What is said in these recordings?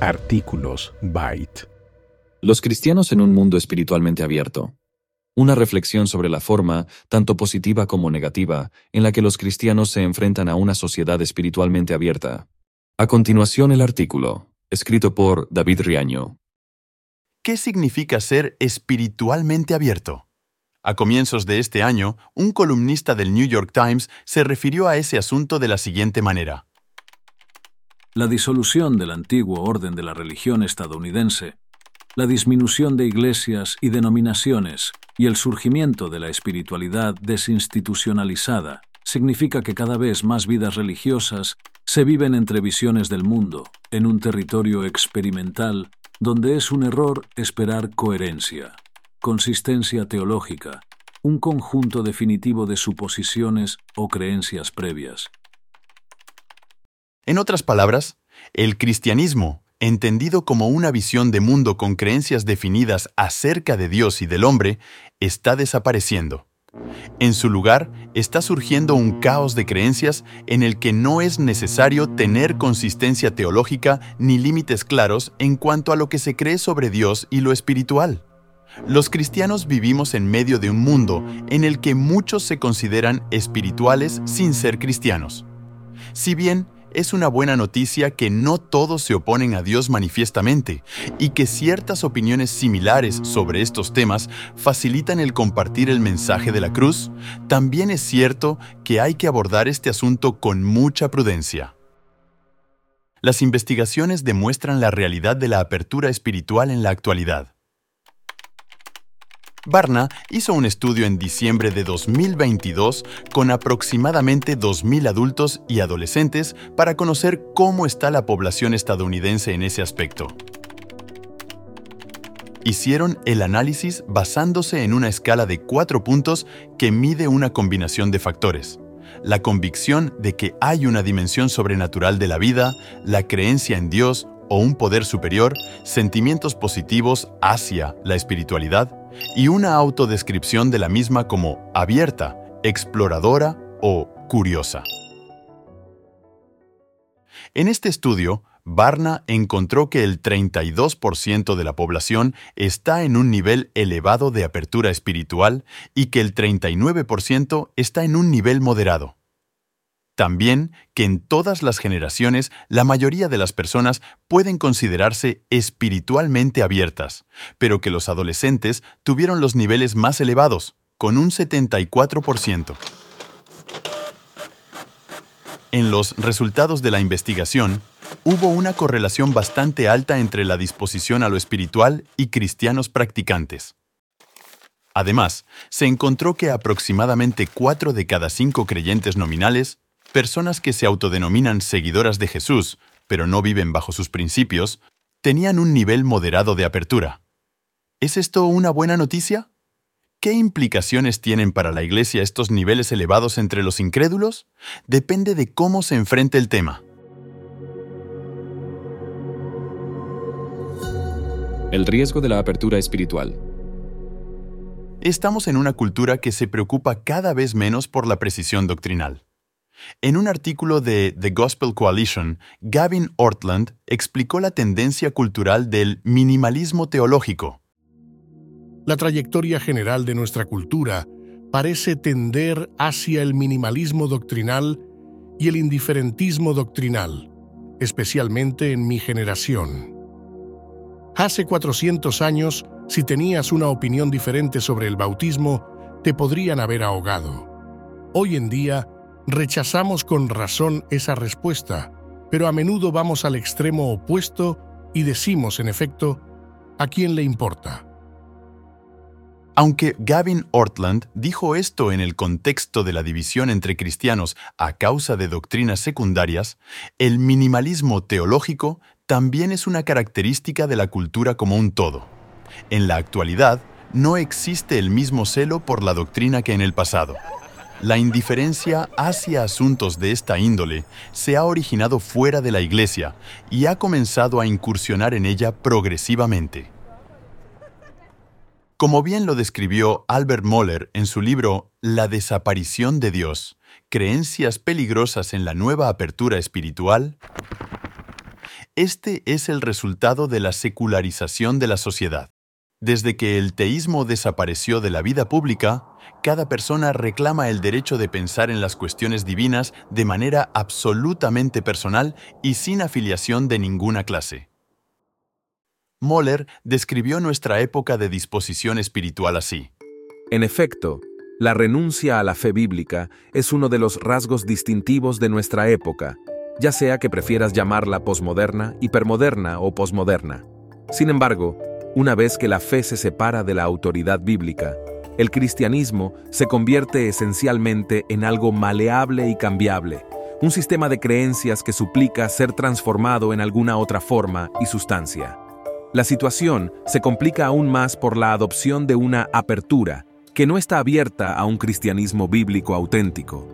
Artículos Byte. Los cristianos en un mundo espiritualmente abierto. Una reflexión sobre la forma, tanto positiva como negativa, en la que los cristianos se enfrentan a una sociedad espiritualmente abierta. A continuación el artículo, escrito por David Riaño. ¿Qué significa ser espiritualmente abierto? A comienzos de este año, un columnista del New York Times se refirió a ese asunto de la siguiente manera. La disolución del antiguo orden de la religión estadounidense, la disminución de iglesias y denominaciones y el surgimiento de la espiritualidad desinstitucionalizada significa que cada vez más vidas religiosas se viven entre visiones del mundo, en un territorio experimental donde es un error esperar coherencia, consistencia teológica, un conjunto definitivo de suposiciones o creencias previas. En otras palabras, el cristianismo, entendido como una visión de mundo con creencias definidas acerca de Dios y del hombre, está desapareciendo. En su lugar está surgiendo un caos de creencias en el que no es necesario tener consistencia teológica ni límites claros en cuanto a lo que se cree sobre Dios y lo espiritual. Los cristianos vivimos en medio de un mundo en el que muchos se consideran espirituales sin ser cristianos. Si bien es una buena noticia que no todos se oponen a Dios manifiestamente y que ciertas opiniones similares sobre estos temas facilitan el compartir el mensaje de la cruz, también es cierto que hay que abordar este asunto con mucha prudencia. Las investigaciones demuestran la realidad de la apertura espiritual en la actualidad. Barna hizo un estudio en diciembre de 2022 con aproximadamente 2.000 adultos y adolescentes para conocer cómo está la población estadounidense en ese aspecto. Hicieron el análisis basándose en una escala de cuatro puntos que mide una combinación de factores. La convicción de que hay una dimensión sobrenatural de la vida, la creencia en Dios o un poder superior, sentimientos positivos hacia la espiritualidad, y una autodescripción de la misma como abierta, exploradora o curiosa. En este estudio, Barna encontró que el 32% de la población está en un nivel elevado de apertura espiritual y que el 39% está en un nivel moderado. También que en todas las generaciones la mayoría de las personas pueden considerarse espiritualmente abiertas, pero que los adolescentes tuvieron los niveles más elevados, con un 74%. En los resultados de la investigación, hubo una correlación bastante alta entre la disposición a lo espiritual y cristianos practicantes. Además, se encontró que aproximadamente 4 de cada 5 creyentes nominales personas que se autodenominan seguidoras de Jesús, pero no viven bajo sus principios, tenían un nivel moderado de apertura. ¿Es esto una buena noticia? ¿Qué implicaciones tienen para la Iglesia estos niveles elevados entre los incrédulos? Depende de cómo se enfrente el tema. El riesgo de la apertura espiritual. Estamos en una cultura que se preocupa cada vez menos por la precisión doctrinal. En un artículo de The Gospel Coalition, Gavin Ortland explicó la tendencia cultural del minimalismo teológico. La trayectoria general de nuestra cultura parece tender hacia el minimalismo doctrinal y el indiferentismo doctrinal, especialmente en mi generación. Hace 400 años, si tenías una opinión diferente sobre el bautismo, te podrían haber ahogado. Hoy en día, Rechazamos con razón esa respuesta, pero a menudo vamos al extremo opuesto y decimos, en efecto, ¿a quién le importa? Aunque Gavin Ortland dijo esto en el contexto de la división entre cristianos a causa de doctrinas secundarias, el minimalismo teológico también es una característica de la cultura como un todo. En la actualidad, no existe el mismo celo por la doctrina que en el pasado. La indiferencia hacia asuntos de esta índole se ha originado fuera de la Iglesia y ha comenzado a incursionar en ella progresivamente. Como bien lo describió Albert Moller en su libro La desaparición de Dios, creencias peligrosas en la nueva apertura espiritual, Este es el resultado de la secularización de la sociedad. Desde que el teísmo desapareció de la vida pública, cada persona reclama el derecho de pensar en las cuestiones divinas de manera absolutamente personal y sin afiliación de ninguna clase. Moller describió nuestra época de disposición espiritual así. En efecto, la renuncia a la fe bíblica es uno de los rasgos distintivos de nuestra época, ya sea que prefieras llamarla posmoderna, hipermoderna o posmoderna. Sin embargo, una vez que la fe se separa de la autoridad bíblica, el cristianismo se convierte esencialmente en algo maleable y cambiable, un sistema de creencias que suplica ser transformado en alguna otra forma y sustancia. La situación se complica aún más por la adopción de una apertura que no está abierta a un cristianismo bíblico auténtico.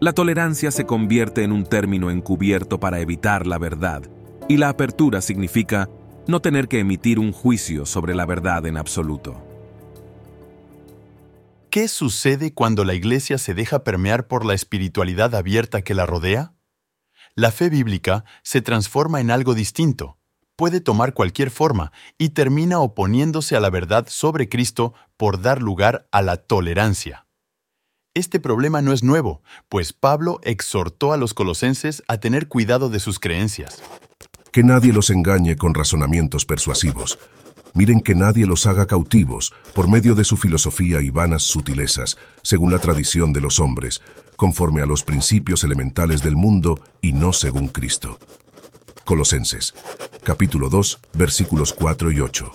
La tolerancia se convierte en un término encubierto para evitar la verdad, y la apertura significa no tener que emitir un juicio sobre la verdad en absoluto. ¿Qué sucede cuando la Iglesia se deja permear por la espiritualidad abierta que la rodea? La fe bíblica se transforma en algo distinto, puede tomar cualquier forma y termina oponiéndose a la verdad sobre Cristo por dar lugar a la tolerancia. Este problema no es nuevo, pues Pablo exhortó a los colosenses a tener cuidado de sus creencias. Que nadie los engañe con razonamientos persuasivos. Miren que nadie los haga cautivos por medio de su filosofía y vanas sutilezas, según la tradición de los hombres, conforme a los principios elementales del mundo y no según Cristo. Colosenses, capítulo 2, versículos 4 y 8.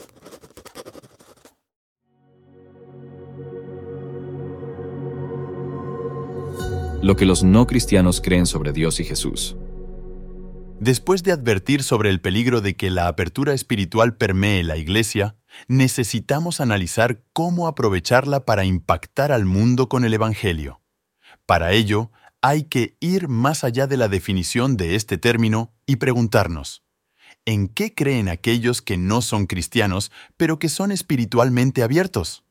Lo que los no cristianos creen sobre Dios y Jesús. Después de advertir sobre el peligro de que la apertura espiritual permee la Iglesia, necesitamos analizar cómo aprovecharla para impactar al mundo con el Evangelio. Para ello, hay que ir más allá de la definición de este término y preguntarnos, ¿en qué creen aquellos que no son cristianos, pero que son espiritualmente abiertos?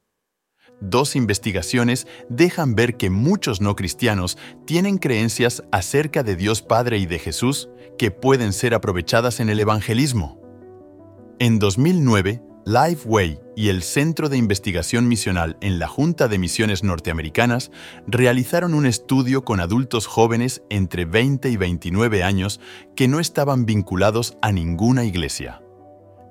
Dos investigaciones dejan ver que muchos no cristianos tienen creencias acerca de Dios Padre y de Jesús que pueden ser aprovechadas en el evangelismo. En 2009, Lifeway y el Centro de Investigación Misional en la Junta de Misiones Norteamericanas realizaron un estudio con adultos jóvenes entre 20 y 29 años que no estaban vinculados a ninguna iglesia.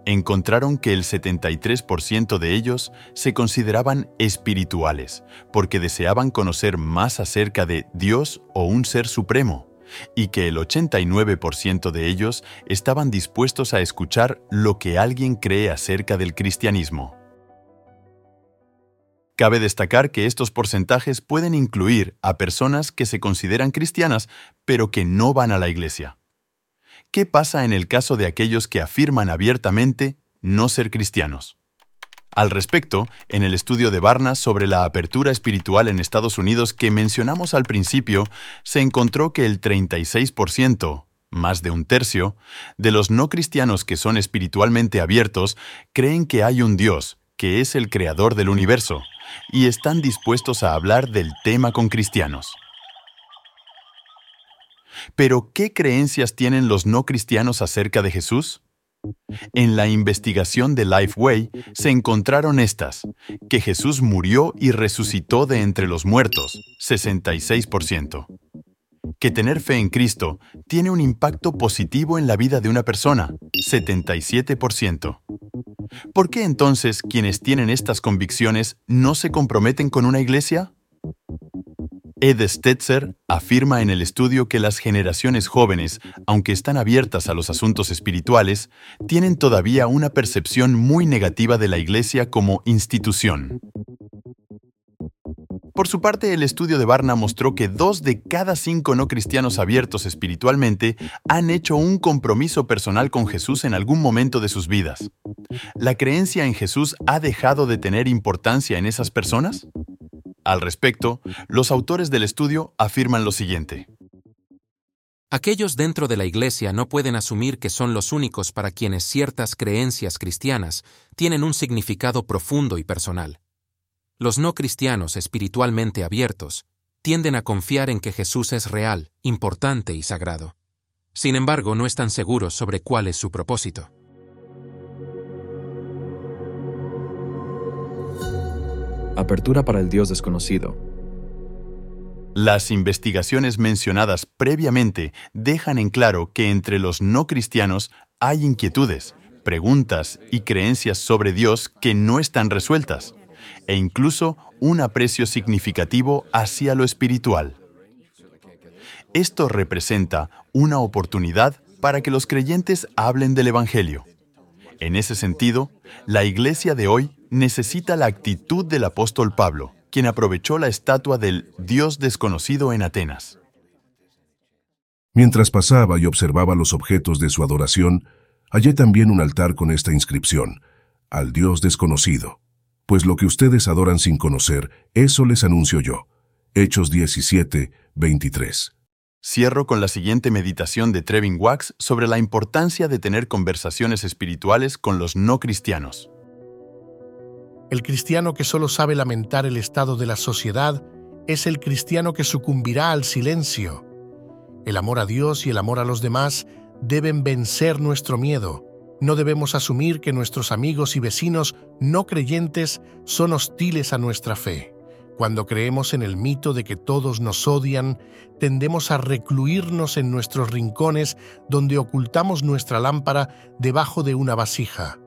Encontraron que el 73% de ellos se consideraban espirituales porque deseaban conocer más acerca de Dios o un ser supremo y que el 89% de ellos estaban dispuestos a escuchar lo que alguien cree acerca del cristianismo. Cabe destacar que estos porcentajes pueden incluir a personas que se consideran cristianas pero que no van a la iglesia. ¿Qué pasa en el caso de aquellos que afirman abiertamente no ser cristianos? Al respecto, en el estudio de Barna sobre la apertura espiritual en Estados Unidos que mencionamos al principio, se encontró que el 36%, más de un tercio, de los no cristianos que son espiritualmente abiertos creen que hay un Dios, que es el creador del universo, y están dispuestos a hablar del tema con cristianos. Pero, ¿qué creencias tienen los no cristianos acerca de Jesús? En la investigación de Lifeway se encontraron estas, que Jesús murió y resucitó de entre los muertos, 66%. Que tener fe en Cristo tiene un impacto positivo en la vida de una persona, 77%. ¿Por qué entonces quienes tienen estas convicciones no se comprometen con una iglesia? Ed Stetzer afirma en el estudio que las generaciones jóvenes, aunque están abiertas a los asuntos espirituales, tienen todavía una percepción muy negativa de la Iglesia como institución. Por su parte, el estudio de Barna mostró que dos de cada cinco no cristianos abiertos espiritualmente han hecho un compromiso personal con Jesús en algún momento de sus vidas. ¿La creencia en Jesús ha dejado de tener importancia en esas personas? Al respecto, los autores del estudio afirman lo siguiente. Aquellos dentro de la Iglesia no pueden asumir que son los únicos para quienes ciertas creencias cristianas tienen un significado profundo y personal. Los no cristianos espiritualmente abiertos tienden a confiar en que Jesús es real, importante y sagrado. Sin embargo, no están seguros sobre cuál es su propósito. Apertura para el Dios desconocido. Las investigaciones mencionadas previamente dejan en claro que entre los no cristianos hay inquietudes, preguntas y creencias sobre Dios que no están resueltas, e incluso un aprecio significativo hacia lo espiritual. Esto representa una oportunidad para que los creyentes hablen del Evangelio. En ese sentido, la iglesia de hoy necesita la actitud del apóstol Pablo, quien aprovechó la estatua del Dios desconocido en Atenas. Mientras pasaba y observaba los objetos de su adoración, hallé también un altar con esta inscripción, al Dios desconocido. Pues lo que ustedes adoran sin conocer, eso les anuncio yo. Hechos 17, 23. Cierro con la siguiente meditación de Trevin Wax sobre la importancia de tener conversaciones espirituales con los no cristianos. El cristiano que solo sabe lamentar el estado de la sociedad es el cristiano que sucumbirá al silencio. El amor a Dios y el amor a los demás deben vencer nuestro miedo. No debemos asumir que nuestros amigos y vecinos no creyentes son hostiles a nuestra fe. Cuando creemos en el mito de que todos nos odian, tendemos a recluirnos en nuestros rincones donde ocultamos nuestra lámpara debajo de una vasija.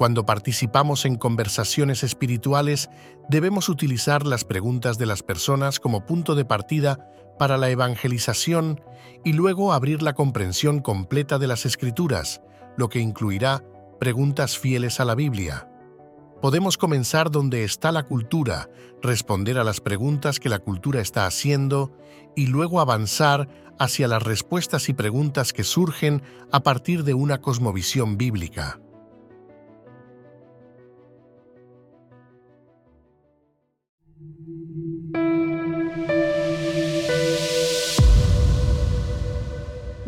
Cuando participamos en conversaciones espirituales, debemos utilizar las preguntas de las personas como punto de partida para la evangelización y luego abrir la comprensión completa de las escrituras, lo que incluirá preguntas fieles a la Biblia. Podemos comenzar donde está la cultura, responder a las preguntas que la cultura está haciendo y luego avanzar hacia las respuestas y preguntas que surgen a partir de una cosmovisión bíblica.